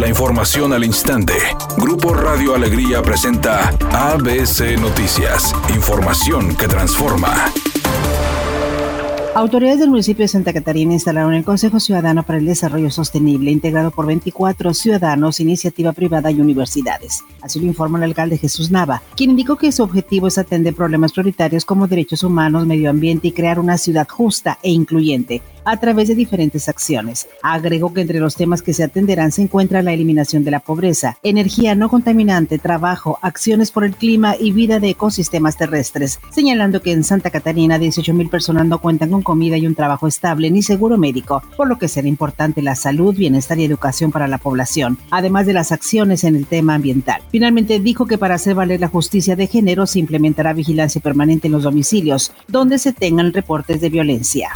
La información al instante. Grupo Radio Alegría presenta ABC Noticias. Información que transforma. Autoridades del municipio de Santa Catarina instalaron el Consejo Ciudadano para el Desarrollo Sostenible, integrado por 24 ciudadanos, iniciativa privada y universidades. Así lo informa el alcalde Jesús Nava, quien indicó que su objetivo es atender problemas prioritarios como derechos humanos, medio ambiente y crear una ciudad justa e incluyente a través de diferentes acciones. Agregó que entre los temas que se atenderán se encuentra la eliminación de la pobreza, energía no contaminante, trabajo, acciones por el clima y vida de ecosistemas terrestres, señalando que en Santa Catarina 18 mil personas no cuentan con comida y un trabajo estable ni seguro médico, por lo que será importante la salud, bienestar y educación para la población, además de las acciones en el tema ambiental. Finalmente dijo que para hacer valer la justicia de género se implementará vigilancia permanente en los domicilios donde se tengan reportes de violencia.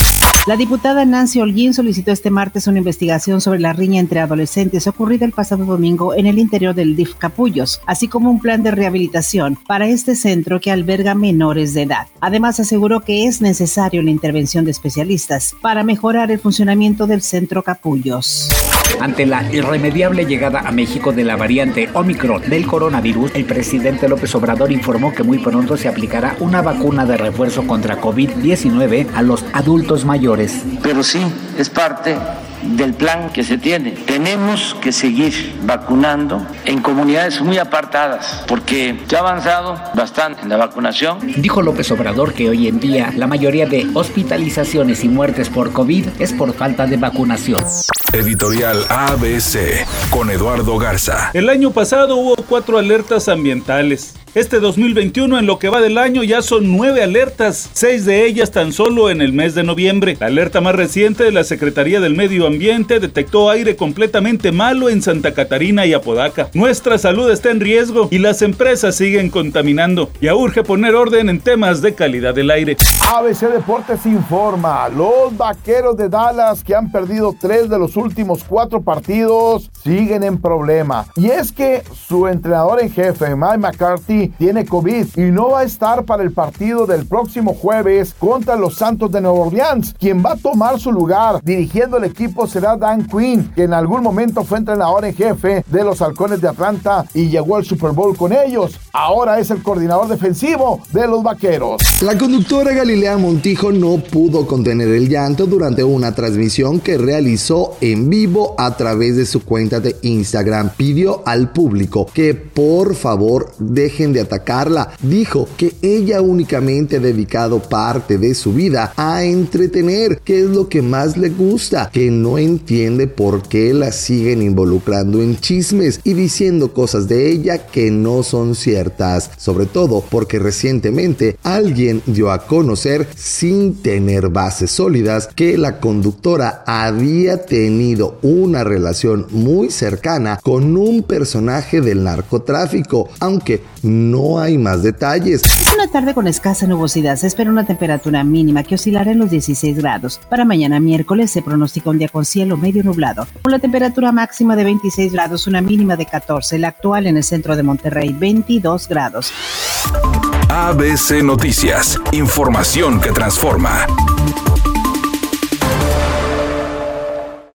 La diputada Nancy Holguín solicitó este martes una investigación sobre la riña entre adolescentes ocurrida el pasado domingo en el interior del DIF Capullos, así como un plan de rehabilitación para este centro que alberga menores de edad. Además, aseguró que es necesario la intervención de especialistas para mejorar el funcionamiento del centro Capullos. Ante la irremediable llegada a México de la variante Omicron del coronavirus, el presidente López Obrador informó que muy pronto se aplicará una vacuna de refuerzo contra COVID-19 a los adultos mayores. Pero sí, es parte del plan que se tiene. Tenemos que seguir vacunando en comunidades muy apartadas porque se ha avanzado bastante en la vacunación. Dijo López Obrador que hoy en día la mayoría de hospitalizaciones y muertes por COVID es por falta de vacunación. Editorial ABC con Eduardo Garza. El año pasado hubo cuatro alertas ambientales. Este 2021 en lo que va del año ya son nueve alertas, seis de ellas tan solo en el mes de noviembre. La alerta más reciente de la Secretaría del Medio Ambiente detectó aire completamente malo en Santa Catarina y Apodaca. Nuestra salud está en riesgo y las empresas siguen contaminando. Ya urge poner orden en temas de calidad del aire. ABC Deportes informa, los vaqueros de Dallas que han perdido tres de los últimos cuatro partidos siguen en problema. Y es que su entrenador en jefe, Mike McCarthy, tiene COVID y no va a estar para el partido del próximo jueves contra los Santos de Nueva Orleans. Quien va a tomar su lugar dirigiendo el equipo será Dan Quinn, que en algún momento fue entrenador en jefe de los Halcones de Atlanta y llegó al Super Bowl con ellos. Ahora es el coordinador defensivo de los Vaqueros. La conductora Galilea Montijo no pudo contener el llanto durante una transmisión que realizó en vivo a través de su cuenta de Instagram. Pidió al público que por favor dejen de atacarla. Dijo que ella únicamente ha dedicado parte de su vida a entretener, que es lo que más le gusta, que no entiende por qué la siguen involucrando en chismes y diciendo cosas de ella que no son ciertas, sobre todo porque recientemente alguien dio a conocer sin tener bases sólidas que la conductora había tenido una relación muy cercana con un personaje del narcotráfico, aunque no hay más detalles. Es una tarde con escasa nubosidad. Se espera una temperatura mínima que oscilará en los 16 grados. Para mañana miércoles se pronostica un día con cielo medio nublado. Con la temperatura máxima de 26 grados, una mínima de 14. La actual en el centro de Monterrey, 22 grados. ABC Noticias. Información que transforma.